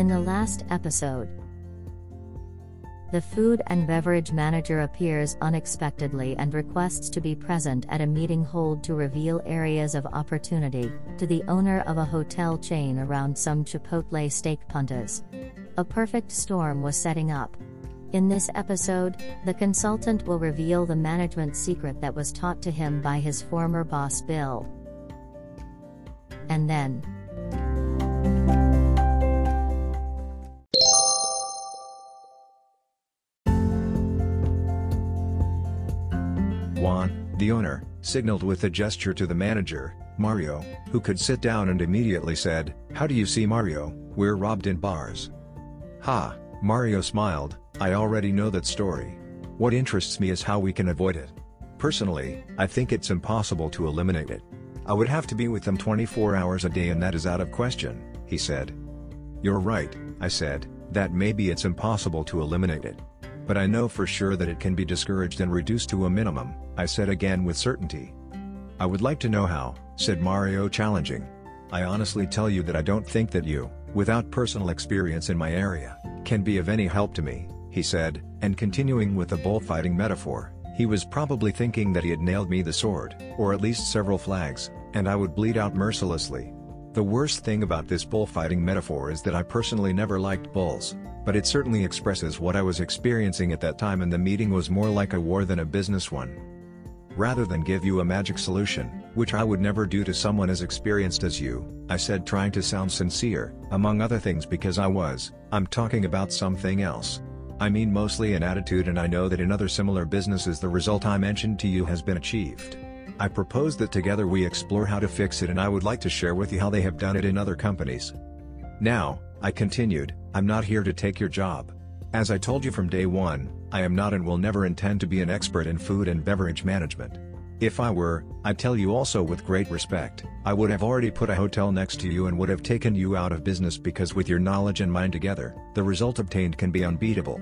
In the last episode, the food and beverage manager appears unexpectedly and requests to be present at a meeting hold to reveal areas of opportunity to the owner of a hotel chain around some Chipotle steak puntas. A perfect storm was setting up. In this episode, the consultant will reveal the management secret that was taught to him by his former boss Bill. And then, Juan, the owner, signaled with a gesture to the manager, Mario, who could sit down and immediately said, How do you see Mario, we're robbed in bars. Ha, Mario smiled, I already know that story. What interests me is how we can avoid it. Personally, I think it's impossible to eliminate it. I would have to be with them 24 hours a day and that is out of question, he said. You're right, I said, that maybe it's impossible to eliminate it. But I know for sure that it can be discouraged and reduced to a minimum, I said again with certainty. I would like to know how, said Mario challenging. I honestly tell you that I don't think that you, without personal experience in my area, can be of any help to me, he said, and continuing with the bullfighting metaphor, he was probably thinking that he had nailed me the sword, or at least several flags, and I would bleed out mercilessly. The worst thing about this bullfighting metaphor is that I personally never liked bulls, but it certainly expresses what I was experiencing at that time and the meeting was more like a war than a business one. Rather than give you a magic solution, which I would never do to someone as experienced as you, I said trying to sound sincere, among other things because I was, I'm talking about something else. I mean mostly an attitude and I know that in other similar businesses the result I mentioned to you has been achieved. I propose that together we explore how to fix it and I would like to share with you how they have done it in other companies. Now, I continued, I'm not here to take your job. As I told you from day one, I am not and will never intend to be an expert in food and beverage management. If I were, I tell you also with great respect, I would have already put a hotel next to you and would have taken you out of business because with your knowledge and mine together, the result obtained can be unbeatable.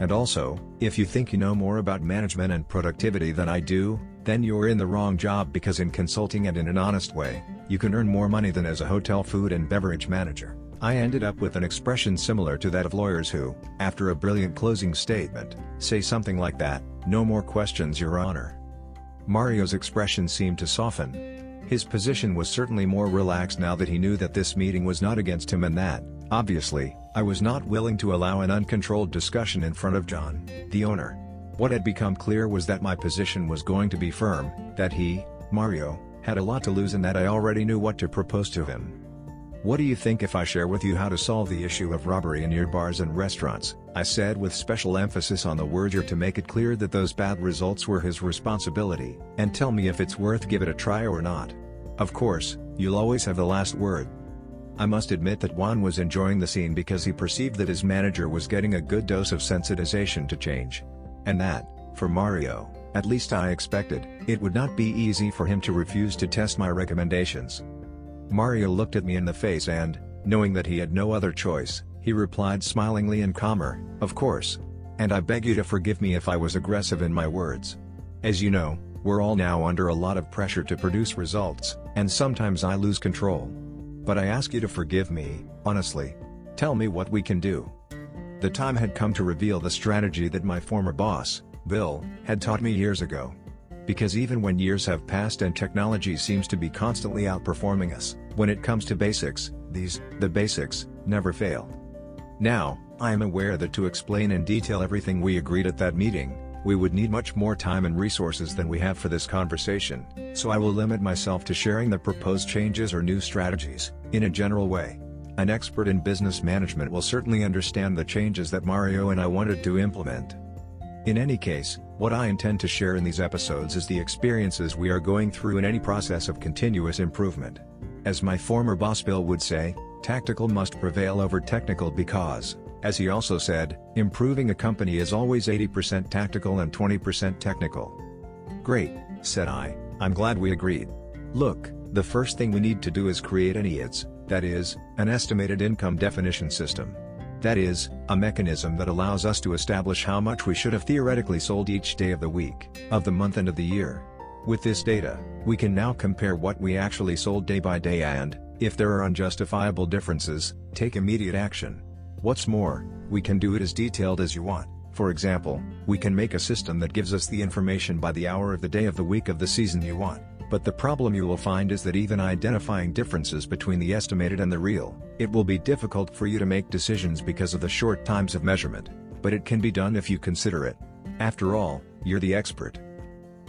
And also, if you think you know more about management and productivity than I do, then you're in the wrong job because in consulting and in an honest way, you can earn more money than as a hotel food and beverage manager. I ended up with an expression similar to that of lawyers who, after a brilliant closing statement, say something like that, no more questions your honor. Mario's expression seemed to soften. His position was certainly more relaxed now that he knew that this meeting was not against him and that, obviously, I was not willing to allow an uncontrolled discussion in front of Juan, the owner. What had become clear was that my position was going to be firm, that he, Mario, had a lot to lose and that I already knew what to propose to him. What do you think if I share with you how to solve the issue of robbery in your bars and restaurants? I said with special emphasis on the word your to make it clear that those bad results were his responsibility, and tell me if it's worth give it a try or not. Of course, you'll always have the last word. I must admit that Juan was enjoying the scene because he perceived that his manager was getting a good dose of sensitization to change. And that, for Mario, at least I expected, it would not be easy for him to refuse to test my recommendations. Mario looked at me in the face and, knowing that he had no other choice, he replied smilingly and calmer, Of course. And I beg you to forgive me if I was aggressive in my words. As you know, we're all now under a lot of pressure to produce results, and sometimes I lose control. But I ask you to forgive me, honestly. Tell me what we can do. The time had come to reveal the strategy that my former boss, Bill, had taught me years ago. Because even when years have passed and technology seems to be constantly outperforming us, when it comes to basics, these, the basics, never fail. Now, I am aware that to explain in detail everything we agreed at that meeting, we would need much more time and resources than we have for this conversation, so I will limit myself to sharing the proposed changes or new strategies, in a general way. An expert in business management will certainly understand the changes that Mario and I wanted to implement. In any case, what I intend to share in these episodes is the experiences we are going through in any process of continuous improvement. As my former boss Bill would say, tactical must prevail over technical because, as he also said, improving a company is always 80% tactical and 20% technical. Great, said I, I'm glad we agreed. Look, the first thing we need to do is create an EIDS, that is, an estimated income definition system. That is, a mechanism that allows us to establish how much we should have theoretically sold each day of the week, of the month and of the year. With this data, we can now compare what we actually sold day by day and, if there are unjustifiable differences, take immediate action. What's more, we can do it as detailed as you want. For example, we can make a system that gives us the information by the hour of the day of the week of the season you want. But the problem you will find is that even identifying differences between the estimated and the real, it will be difficult for you to make decisions because of the short times of measurement. But it can be done if you consider it. After all, you're the expert.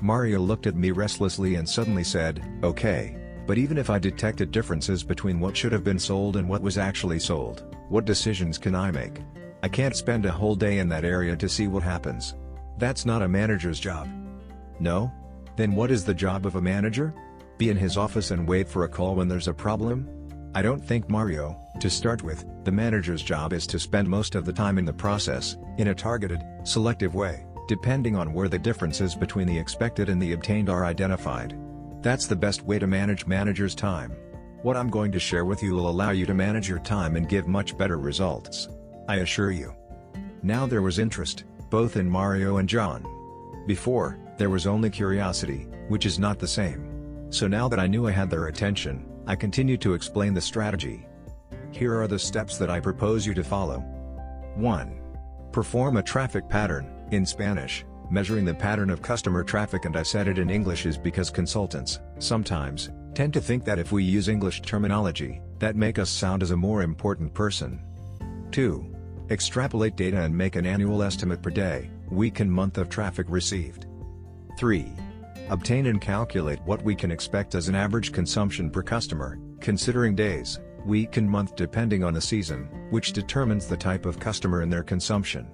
Mario looked at me restlessly and suddenly said, okay. But even if I detected differences between what should have been sold and what was actually sold, what decisions can I make? I can't spend a whole day in that area to see what happens. That's not a manager's job. No? Then what is the job of a manager? Be in his office and wait for a call when there's a problem? I don't think Mario, to start with, the manager's job is to spend most of the time in the process, in a targeted, selective way, depending on where the differences between the expected and the obtained are identified. That's the best way to manage manager's time. What I'm going to share with you will allow you to manage your time and give much better results. I assure you. Now there was interest, both in Mario and Juan. Before, there was only curiosity, which is not the same. So now that I knew I had their attention, I continued to explain the strategy. Here are the steps that I propose you to follow. 1. Perform a traffic pattern, in Spanish, measuring the pattern of customer traffic and I said it in English is because consultants, sometimes, tend to think that if we use English terminology, that make us sound as a more important person. 2. Extrapolate data and make an annual estimate per day, week and month of traffic received. 3. Obtain and calculate what we can expect as an average consumption per customer, considering days, week and month depending on the season, which determines the type of customer and their consumption.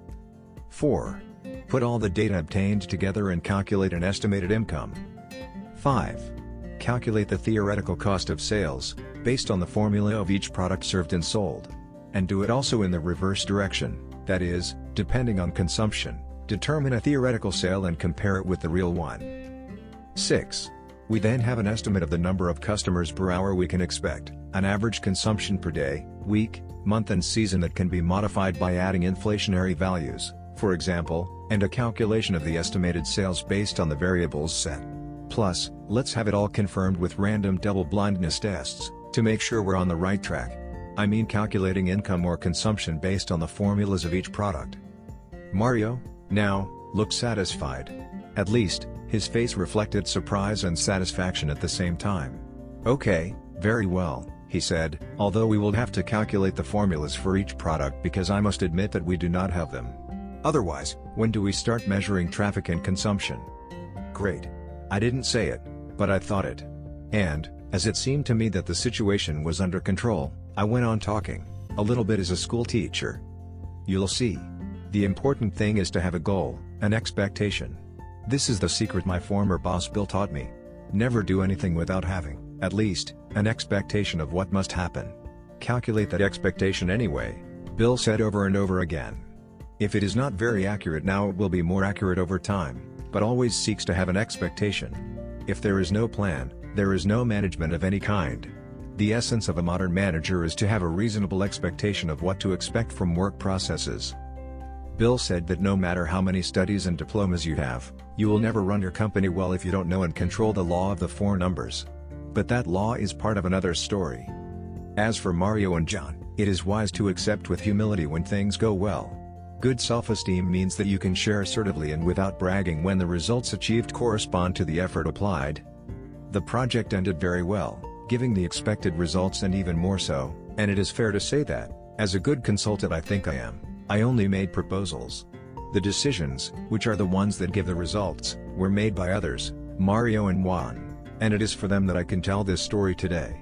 4. Put all the data obtained together and calculate an estimated income. 5. Calculate the theoretical cost of sales, based on the formula of each product served and sold. And do it also in the reverse direction, that is, depending on consumption. Determine a theoretical sale and compare it with the real one. 6. We then have an estimate of the number of customers per hour we can expect, an average consumption per day, week, month and season that can be modified by adding inflationary values, for example, and a calculation of the estimated sales based on the variables set. Plus, let's have it all confirmed with random double-blindness tests, to make sure we're on the right track. I mean calculating income or consumption based on the formulas of each product. Mario, now, looked satisfied. At least, his face reflected surprise and satisfaction at the same time. Okay, very well, he said, although we will have to calculate the formulas for each product because I must admit that we do not have them. Otherwise, when do we start measuring traffic and consumption? Great. I didn't say it, but I thought it. And, as it seemed to me that the situation was under control, I went on talking, a little bit as a school teacher. You'll see. The important thing is to have a goal, an expectation. This is the secret my former boss Bill taught me. Never do anything without having, at least, an expectation of what must happen. Calculate that expectation anyway, Bill said over and over again. If it is not very accurate now it will be more accurate over time, but always seeks to have an expectation. If there is no plan, there is no management of any kind. The essence of a modern manager is to have a reasonable expectation of what to expect from work processes. Bill said that no matter how many studies and diplomas you have, you will never run your company well if you don't know and control the law of the four numbers. But that law is part of another story. As for Mario and Juan, it is wise to accept with humility when things go well. Good self-esteem means that you can share assertively and without bragging when the results achieved correspond to the effort applied. The project ended very well, giving the expected results and even more so, and it is fair to say that, as a good consultant I think I am. I only made proposals. The decisions, which are the ones that give the results, were made by others, Mario and Juan, and it is for them that I can tell this story today.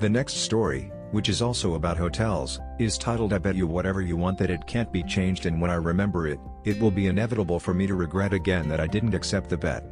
The next story, which is also about hotels, is titled I bet you whatever you want that it can't be changed and when I remember it, it will be inevitable for me to regret again that I didn't accept the bet.